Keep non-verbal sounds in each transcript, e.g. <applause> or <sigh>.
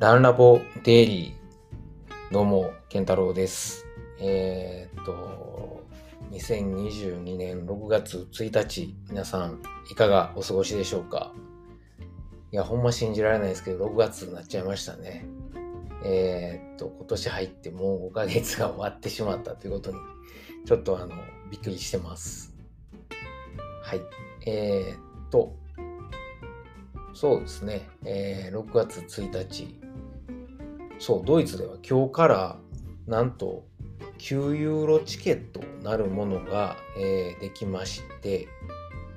ランラボデイリー。どうも、健太郎です。えーっと、2022年6月1日、皆さん、いかがお過ごしでしょうか？いや、ほんま信じられないですけど、6月になっちゃいましたね。えーっと、今年入ってもう5ヶ月が終わってしまったということに、ちょっとあの、びっくりしてます。はい。えーっと、そうですね、えー6月1日、そう、ドイツでは今日から、なんと、9ユーロチケットなるものが、えーできまして、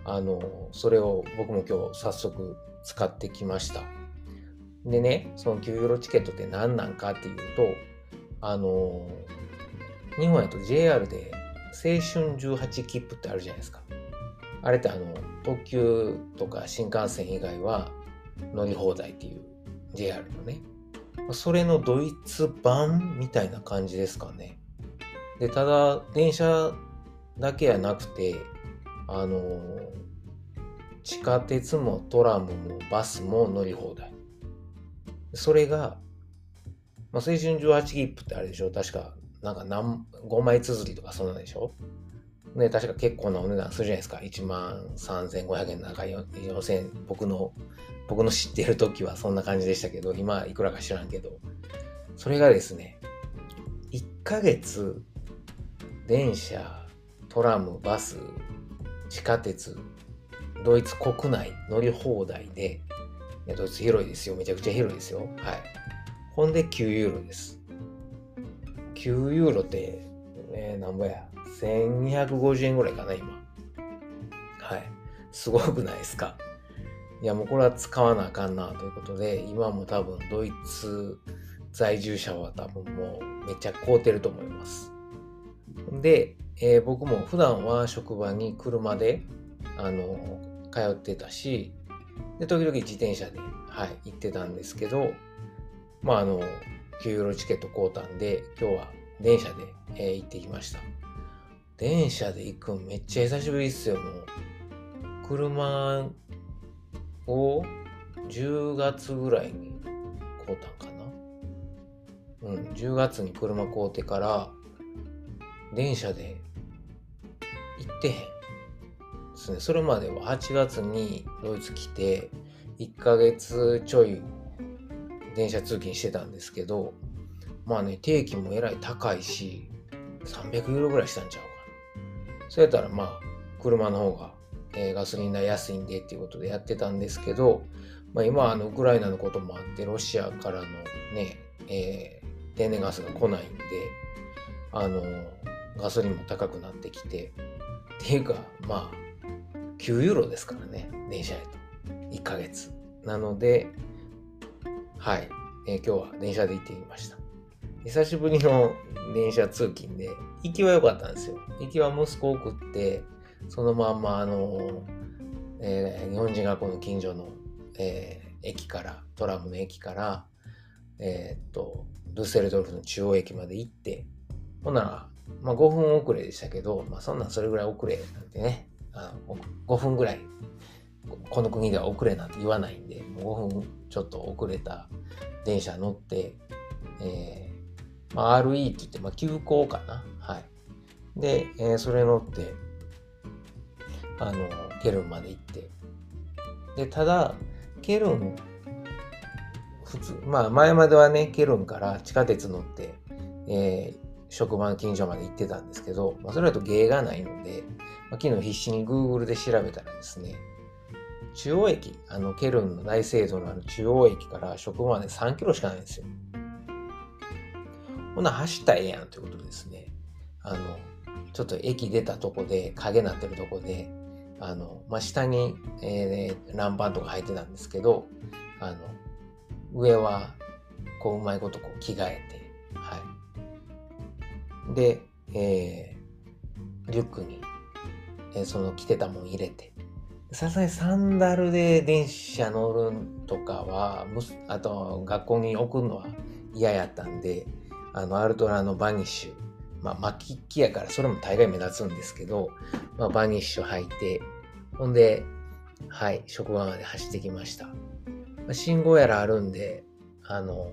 あの、それを僕も今日早速使ってきました。でね、その9ユーロチケットって何なんかっていうと、あの、日本やと JR で青春18切符ってあるじゃないですか。あれってあの、特急とか新幹線以外は乗り放題っていう JR のね。それのドイツ版みたいな感じですかね。で、ただ、電車だけやなくて、あの、地下鉄もトラムもバスも乗り放題。それが、まあ、青春18切符ってあれでしょ？確か、なんか何、5枚綴りとかそんなんでしょ？ね、確か結構なお値段するじゃないですか。1万3500円なんか4000僕の、僕の知っている時はそんな感じでしたけど、今いくらか知らんけど、それがですね、1ヶ月、電車、トラム、バス、地下鉄、ドイツ国内乗り放題で、ドイツ広いですよ。めちゃくちゃ広いですよ。はい。ほんで9ユーロです。9ユーロって、えー、なんぼや。1250円ぐらいかな、今。はい。すごくないですか？いや、もうこれは使わなあかんなということで、今も多分ドイツ在住者は多分もうめっちゃ買うてると思います。で、えー僕も普段は職場に車で、あの、通ってたし、で、時々自転車で、はい、行ってたんですけど、まあ、あの、9ユーロチケット買うたんで、今日は電車で、えー行ってきました。電車で行くんめっちゃ久しぶりっすよ、もう。車を10月ぐらいに買うたんかな？うん、10月に車買うてから、電車で行ってへん。ですね。それまでは8月にドイツ来て、1ヶ月ちょい電車通勤してたんですけど、まあね、定期もえらい高いし、300ユーロぐらいしたんちゃうかな。そうやったらまあ、車の方が、えガソリン代安いんでっていうことでやってたんですけど、まあ今、あの、ウクライナのこともあって、ロシアからのね、えー天然ガスが来ないんで、あの、ガソリンも高くなってきて、っていうか、まあ、9ユーロですからね、電車やと。1ヶ月。なので、はい、えー今日は電車で行ってきました。久しぶりの電車通勤で、行きは良かったんですよ。行きは息子を送って、そのまんま、あの、えー日本人学校の近所の、えー駅から、トラムの駅から、えーっと、ルッセルドルフの中央駅まで行って、ほんなら、まあ5分遅れでしたけど、まあそんなんそれぐらい遅れなんてね、あの5分ぐらい、この国では遅れなんて言わないんで、もう5分ちょっと遅れた電車乗って、えーまあ、RE って言って、まあ、急行かな。はい。で、えーそれ乗って、あの、ケルンまで行って。で、ただ、ケルン、普通、まあ、前まではね、ケルンから地下鉄乗って、えー職場の近所まで行ってたんですけど、まあ、それだと芸がないので、まあ、昨日必死に Google で調べたらですね、中央駅、あの、ケルンの大聖堂のある中央駅から職場まで3キロしかないんですよ。ほな、走ったらええやんということでですね、あの、ちょっと駅出たとこで、影なってるとこで、あの、まあ、下に、えー、ランパンとか入ってたんですけど、あの、上は、こう、うまいことこう着替えて、はい。で、えー、リュックに、えーその着てたもん入れて、さすがにサンダルで電車乗るとかは、あと学校に送るのは嫌やったんで、あの、アルトラのバニッシュ、まあ、巻き木やから、それも大概目立つんですけど、まあ、バニッシュ履いて、ほんで、はい、職場まで走ってきました。まあ信号やらあるんで、あの、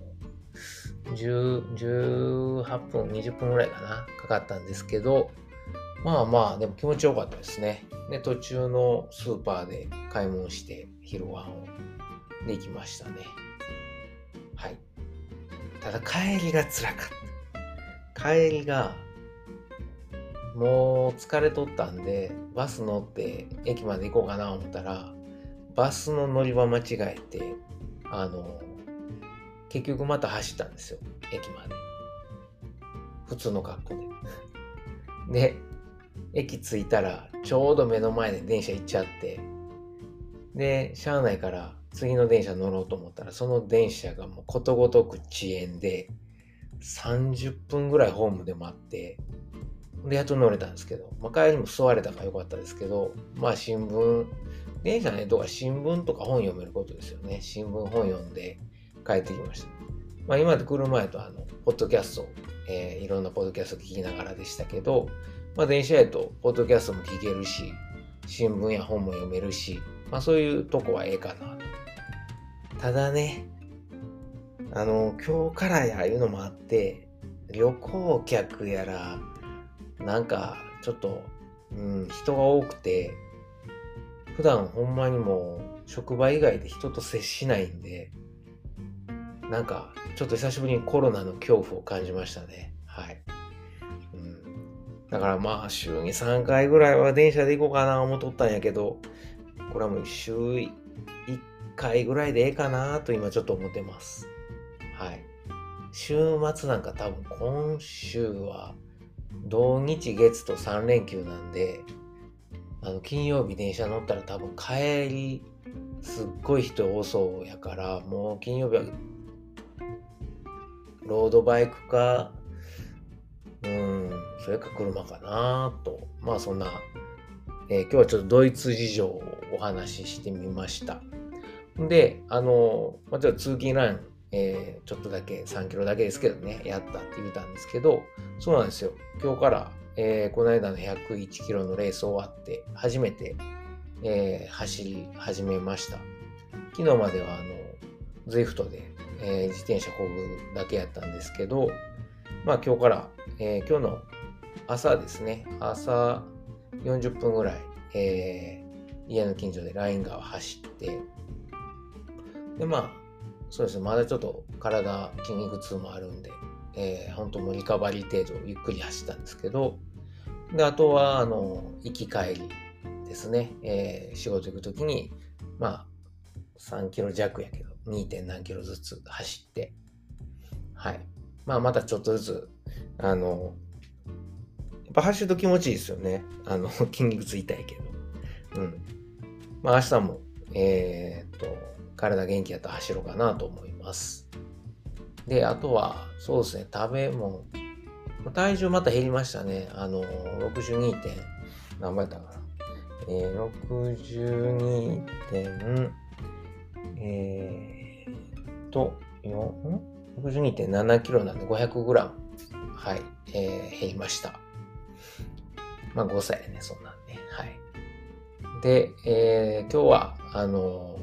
10 18分、20分ぐらいかな、かかったんですけど、まあまあ、でも気持ちよかったですね。で、途中のスーパーで買い物して、昼ご飯をできましたね。はい。ただ帰りが辛かった。帰りが、もう疲れとったんで、バス乗って駅まで行こうかな思ったら、バスの乗り場間違えて、あの、結局また走ったんですよ、駅まで。普通の格好で。で、駅着いたら、ちょうど目の前で電車行っちゃって、で、車内から次の電車乗ろうと思ったら、その電車がもうことごとく遅延で、30分ぐらいホームで待って、で、やっと乗れたんですけど、まあ、帰りも座れたからよかったですけど、まあ新聞、電車ね、とか新聞とか本読めることですよね。新聞本読んで帰ってきました。まあ今で来る前とあの、ポッドキャスト、えー、いろんなポッドキャスト聞きながらでしたけど、まあ電車やとポッドキャストも聞けるし、新聞や本も読めるし、まあそういうとこはええかなとただね、あの、今日からやいうのもあって、旅行客やら、なんかちょっと、うん、人が多くて、普段ほんまにもう職場以外で人と接しないんで、なんかちょっと久しぶりにコロナの恐怖を感じましたね。はい。うん、だからまあ週に3回ぐらいは電車で行こうかな思っとったんやけど、これはもう週1回ぐらいでええかなと今ちょっと思ってます。はい。週末なんか多分今週は土日月と3連休なんで、あの金曜日電車乗ったら多分帰りすっごい人多そうやからもう金曜日はロードバイクかうんそれか車かなとまあそんな、えー、今日はちょっとドイツ事情をお話ししてみましたであの、まあ、ちょっと通勤ランえー、ちょっとだけ3キロだけですけどね、やったって言ったんですけど、そうなんですよ。今日から、えー、この間の101キロのレース終わって、初めて、えー、走り始めました。昨日までは、あの、ZWIFT で、え、自転車こぐだけやったんですけど、まあ今日から、え、今日の朝ですね、朝40分ぐらい、え、家の近所でライン川走って、で、まあ、そうですね、まだちょっと体、筋肉痛もあるんで、えー、本当もうリカバリー程度ゆっくり走ったんですけど、で、あとは、あの、行き帰りですね、えー、仕事行くときに、まあ、3キロ弱やけど、2. 何キロずつ走って、はい。まあ、またちょっとずつ、あの、やっぱ走ると気持ちいいですよね。あの、<laughs> 筋肉痛痛いけど。うん。まあ、明日も、えー、っと、体元気やったら走ろうかなと思います。で、あとは、そうですね、食べ物。体重また減りましたね。あの、62点、何倍だったかな。えー、62点、えー、と、4、62.7キロなんで500グラム、はい、えー、減りました。まあ5歳ね、そんなんね。はい。で、えー、今日は、あの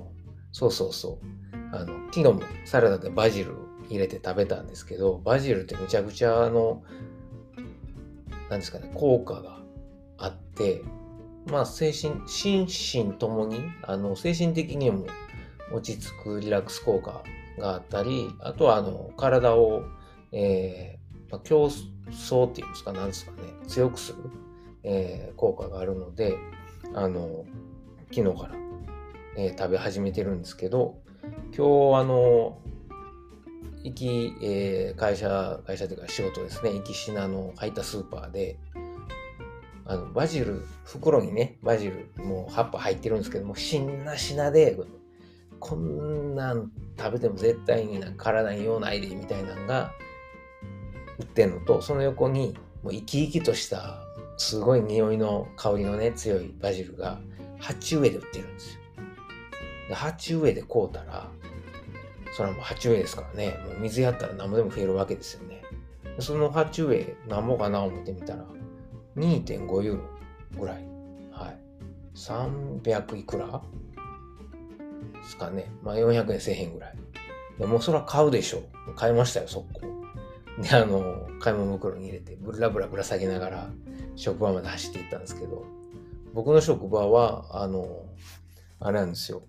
そうそうそう。あの、昨日もサラダでバジル入れて食べたんですけど、バジルってむちゃくちゃあの、なんですかね、効果があって、まあ精神、心身ともに、あの、精神的にも落ち着くリラックス効果があったり、あとはあの、体を、えー、まあ、競争っていうんですか、なんですかね、強くする、えー、効果があるので、あの、昨日からえー、食べ始めてるんですけど、今日あの、行き、えー、会社、会社というか仕事ですね、行き品の入ったスーパーで、あの、バジル、袋にね、バジル、もう葉っぱ入ってるんですけども、しんなしなで、こんなん食べても絶対になんか体に用ないで、みたいなのが売ってんのと、その横に、もう生き生きとした、すごい匂いの香りのね、強いバジルが、鉢植えで売ってるんですよ。で、鉢植えで買うたら、それはもう鉢植えですからね、もう水やったら何もでも増えるわけですよね。その鉢植え、なんぼかな思ってみたら、2.5ユーロぐらい。はい。300いくらですかね。まあ400円せえへんぐらい。でもうそれは買うでしょう。買いましたよ、速攻。で、あの、買い物袋に入れて、ブラブラぶら下げながら、職場まで走っていったんですけど、僕の職場は、あの、あれなんですよ。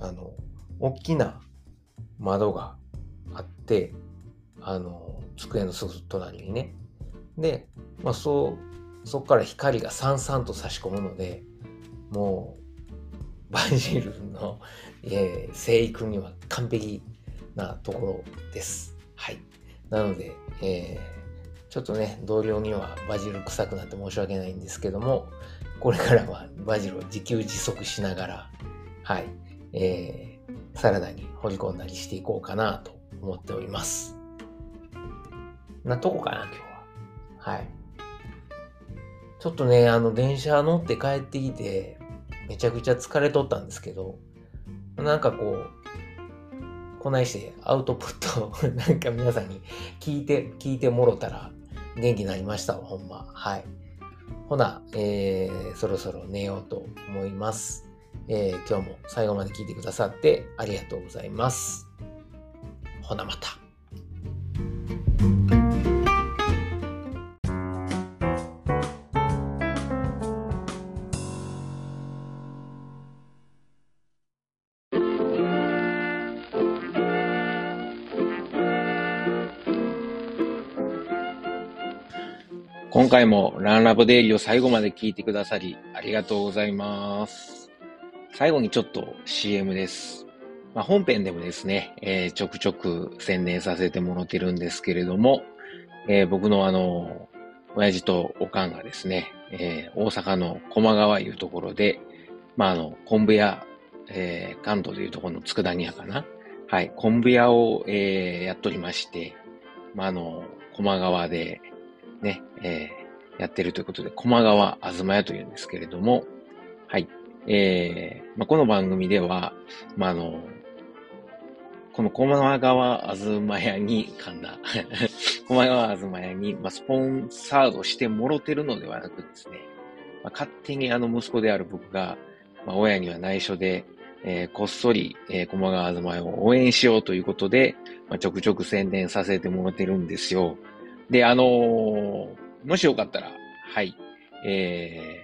あの、大きな窓があって、あの、机のすぐ隣にね。で、まあ、そう、そこから光がさんさんと差し込むので、もう、バジルの、えー、生育には完璧なところです。はい。なので、えー、ちょっとね、同僚にはバジル臭くなって申し訳ないんですけども、これからはバジルを自給自足しながら、はい、えー、サラダに掘り込んだりしていこうかなと思っております。なとこかな、今日は。はい。ちょっとね、あの、電車乗って帰ってきて、めちゃくちゃ疲れとったんですけど、なんかこう、こないしてアウトプットを <laughs> なんか皆さんに聞いて、聞いてもろたら元気になりましたわ、ほんま。はい。ほな、えー、そろそろ寝ようと思います。えー、今日も最後まで聞いてくださってありがとうございます。ほなまた。今回もランラボデイリーを最後まで聞いてくださりありがとうございます。最後にちょっと CM です。まあ、本編でもですね、えー、ちょくちょく宣伝させてもらってるんですけれども、えー、僕のあの、親父とおかんがですね、えー、大阪の駒川いうところで、まあ、あの、昆布屋、えー、関東でいうところの佃煮屋かな。はい、昆布屋を、えー、やっとりまして、まあ、あの、駒川で、ね、えー、やってるということで、駒川あずま屋というんですけれども、えー、まあ、この番組では、まあ、あの、この駒川あずま屋に、噛んだ、<laughs> 駒川あずま屋に、まあ、スポンサードしてもろてるのではなくですね、まあ、勝手にあの息子である僕が、まあ、親には内緒で、えー、こっそり、えー、駒川あずま屋を応援しようということで、まあ、ちょくちょく宣伝させてもらってるんですよ。で、あのー、もしよかったら、はい、えー、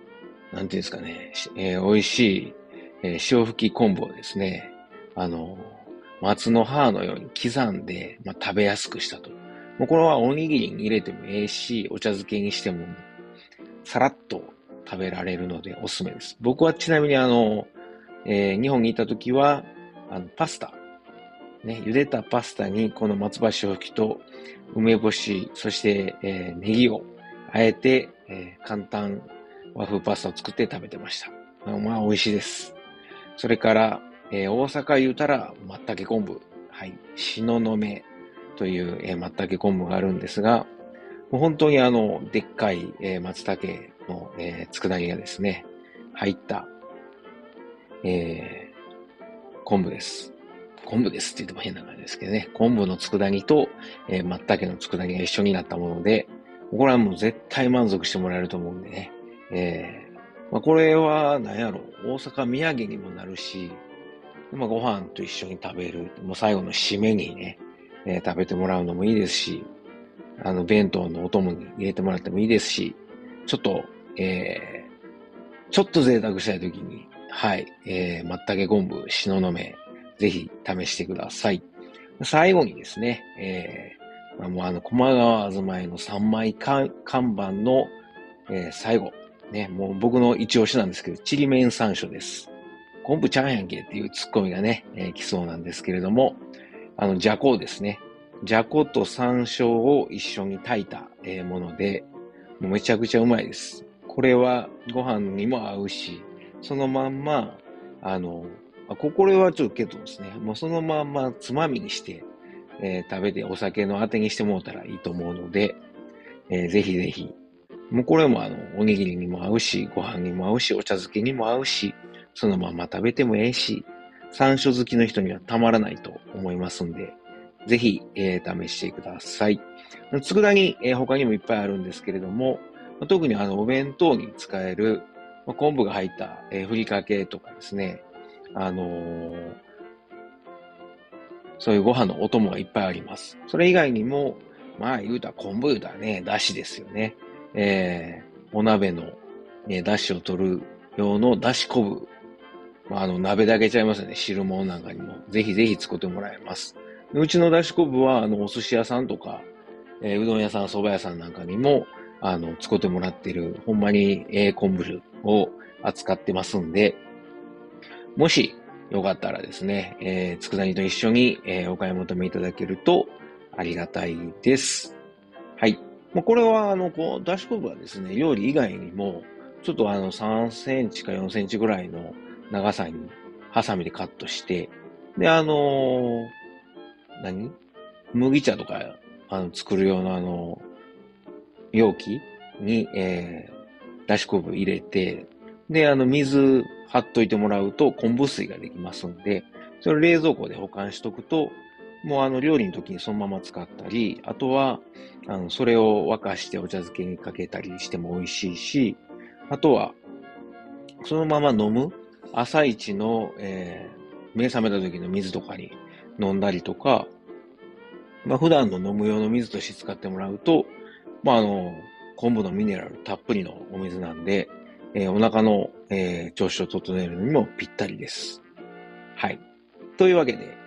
なんていうんですかね、えー、美味しい、えー、塩吹き昆布をですね、あの、松の葉のように刻んで、まあ、食べやすくしたと。もうこれはおにぎりに入れてもええし、お茶漬けにしても、さらっと食べられるのでおすすめです。僕はちなみにあの、えー、日本にいた時は、あの、パスタ、ね、茹でたパスタにこの松葉塩吹きと梅干し、そして、えー、ネギをあえて、えー、簡単和風パスタを作って食べてました。まあ、美味しいです。それから、えー、大阪言うたら、松茸昆布。はい。しののめという、えー、松茸昆布があるんですが、もう本当にあの、でっかい、えー、松茸の、えー、佃煮がですね、入った、えー、昆布です。昆布ですって言っても変な感じですけどね、昆布の佃煮と、えー、松茸の佃煮が一緒になったもので、これはもう絶対満足してもらえると思うんでね。えー、まあ、これは何やろ、大阪土産にもなるし、まあ、ご飯と一緒に食べる、もう最後の締めにね、えー、食べてもらうのもいいですし、あの、弁当のお供に入れてもらってもいいですし、ちょっと、えー、ちょっと贅沢したいときに、はい、えー、松茸昆布、しののめ、ぜひ試してください。最後にですね、えー、もうあの、駒川あずまいの3枚看板の、えー、最後、ね、もう僕の一押しなんですけど、ちりめん山椒です。昆布ちゃんやんけっていうツッコミがね、えー、来そうなんですけれども、あの、じゃこですね。じゃこと山椒を一緒に炊いた、えー、もので、もうめちゃくちゃうまいです。これはご飯にも合うし、そのまんま、あの、あこれはちょっとけどですね、もうそのまんまつまみにしてえー、食べてお酒のあてにしてもらったらいいと思うので、えー、ぜひぜひ。もうこれもあの、おにぎりにも合うし、ご飯にも合うし、お茶漬けにも合うし、そのまま食べてもええし、山椒好きの人にはたまらないと思いますんで、ぜひ、えー、試してください。佃煮、えー、他にもいっぱいあるんですけれども、特にあの、お弁当に使える、まあ、昆布が入った、えー、ふりかけとかですね、あのー、そういうご飯のお供がいっぱいあります。それ以外にも、まあ言うたら昆布言うたらね、だしですよね。えー、お鍋の、ね、だしを取る用のだし昆布。まあ、あの、鍋だけちゃいますよね。汁物なんかにも。ぜひぜひ作ってもらえます。うちのだし昆布は、あの、お寿司屋さんとか、えー、うどん屋さん、蕎麦屋さんなんかにも、あの、使ってもらってる、ほんまに、えー、昆布を扱ってますんで、もし、よかったらですね、えー、佃煮と一緒に、えー、お買い求めいただけるとありがたいです。はい。まあ、これは、あの、こう、だし昆布はですね、料理以外にも、ちょっとあの、3センチか4センチぐらいの長さに、ハサミでカットして、で、あのー、何？麦茶とか、あの、作る用のあの、容器に、えー、だし昆布入れて、で、あの、水張っといてもらうと昆布水ができますんで、それを冷蔵庫で保管しとくと、もうあの、料理の時にそのまま使ったり、あとは、あの、それを沸かしてお茶漬けにかけたりしても美味しいし、あとは、そのまま飲む朝一の、えー、目覚めた時の水とかに飲んだりとか、まあ、普段の飲む用の水として使ってもらうと、まあ、あの、昆布のミネラルたっぷりのお水なんで、えー、お腹の、えー、調子を整えるのにもぴったりです。はい。というわけで、